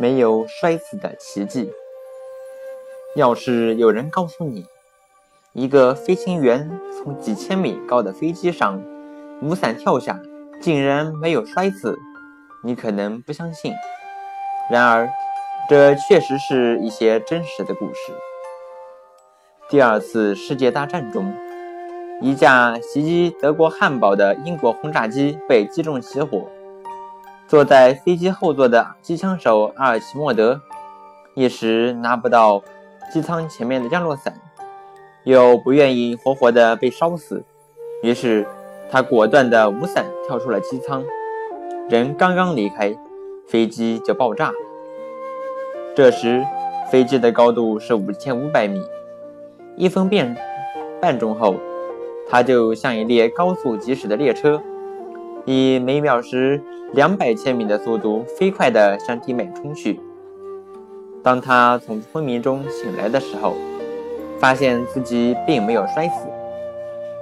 没有摔死的奇迹。要是有人告诉你，一个飞行员从几千米高的飞机上无伞跳下，竟然没有摔死，你可能不相信。然而，这确实是一些真实的故事。第二次世界大战中，一架袭击德国汉堡的英国轰炸机被击中起火。坐在飞机后座的机枪手阿尔奇莫德一时拿不到机舱前面的降落伞，又不愿意活活的被烧死，于是他果断的无伞跳出了机舱。人刚刚离开，飞机就爆炸。这时飞机的高度是五千五百米，一分半半钟后，它就像一列高速疾驶的列车。以每秒时两百千米的速度飞快地向地面冲去。当他从昏迷中醒来的时候，发现自己并没有摔死，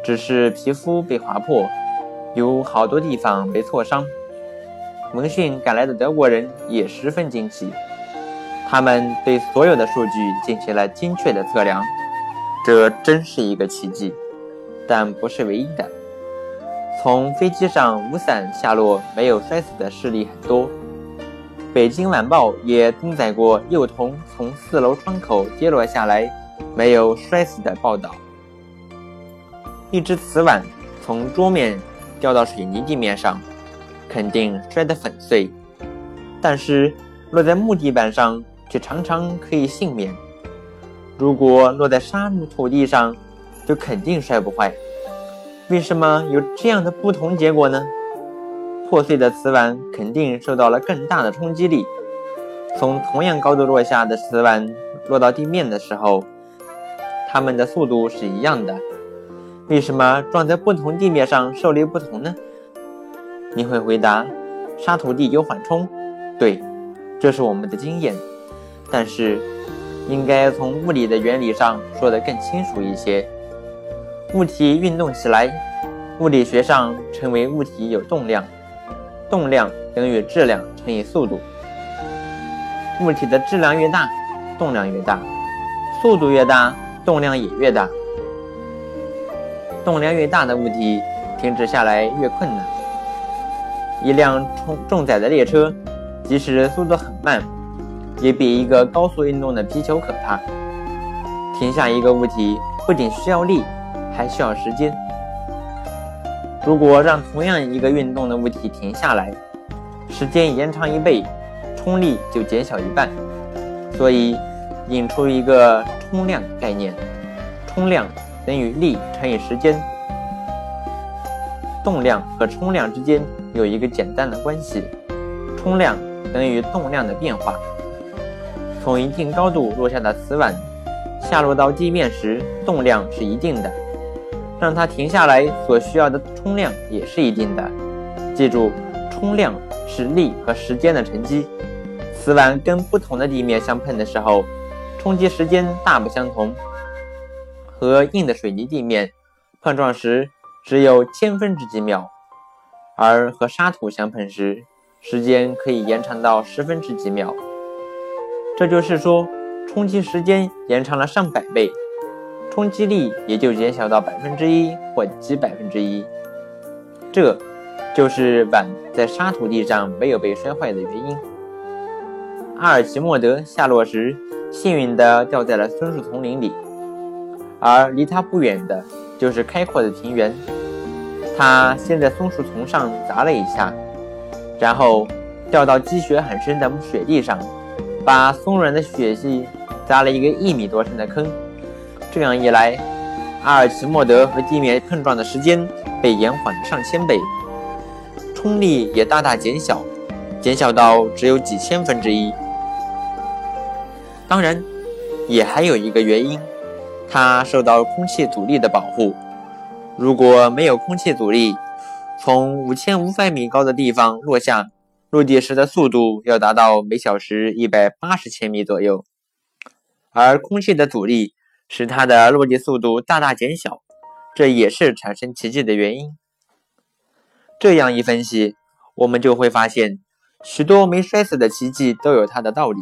只是皮肤被划破，有好多地方被挫伤。闻讯赶来的德国人也十分惊奇，他们对所有的数据进行了精确的测量。这真是一个奇迹，但不是唯一的。从飞机上无伞下落没有摔死的事例很多，《北京晚报》也登载过幼童从四楼窗口跌落下来没有摔死的报道。一只瓷碗从桌面掉到水泥地面上，肯定摔得粉碎，但是落在木地板上却常常可以幸免。如果落在沙土地上，就肯定摔不坏。为什么有这样的不同结果呢？破碎的瓷碗肯定受到了更大的冲击力。从同样高度落下的瓷碗落到地面的时候，它们的速度是一样的。为什么撞在不同地面上受力不同呢？你会回答：沙土地有缓冲。对，这是我们的经验。但是，应该从物理的原理上说得更清楚一些。物体运动起来，物理学上称为物体有动量，动量等于质量乘以速度。物体的质量越大，动量越大；速度越大，动量也越大。动量越大的物体停止下来越困难。一辆重重载的列车，即使速度很慢，也比一个高速运动的皮球可怕。停下一个物体不仅需要力。还需要时间。如果让同样一个运动的物体停下来，时间延长一倍，冲力就减小一半。所以，引出一个冲量概念：冲量等于力乘以时间。动量和冲量之间有一个简单的关系：冲量等于动量的变化。从一定高度落下的瓷碗，下落到地面时，动量是一定的。让它停下来所需要的冲量也是一定的。记住，冲量是力和时间的乘积。瓷碗跟不同的地面相碰的时候，冲击时间大不相同。和硬的水泥地面碰撞时只有千分之几秒，而和沙土相碰时，时间可以延长到十分之几秒。这就是说，冲击时间延长了上百倍。冲击力也就减小到百分之一或几百分之一，这就是碗在沙土地上没有被摔坏的原因。阿尔奇莫德下落时，幸运地掉在了松树丛林里，而离他不远的就是开阔的平原。他先在松树丛上砸了一下，然后掉到积雪很深的雪地上，把松软的雪地砸了一个一米多深的坑。这样一来，阿尔奇莫德和地面碰撞的时间被延缓了上千倍，冲力也大大减小，减小到只有几千分之一。当然，也还有一个原因，它受到空气阻力的保护。如果没有空气阻力，从五千五百米高的地方落下，落地时的速度要达到每小时一百八十千米左右，而空气的阻力。使它的落地速度大大减小，这也是产生奇迹的原因。这样一分析，我们就会发现，许多没摔死的奇迹都有它的道理。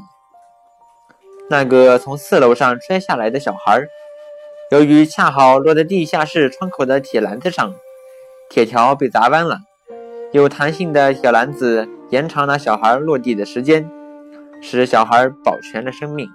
那个从四楼上摔下来的小孩，由于恰好落在地下室窗口的铁篮子上，铁条被砸弯了。有弹性的铁篮子延长了小孩落地的时间，使小孩保全了生命。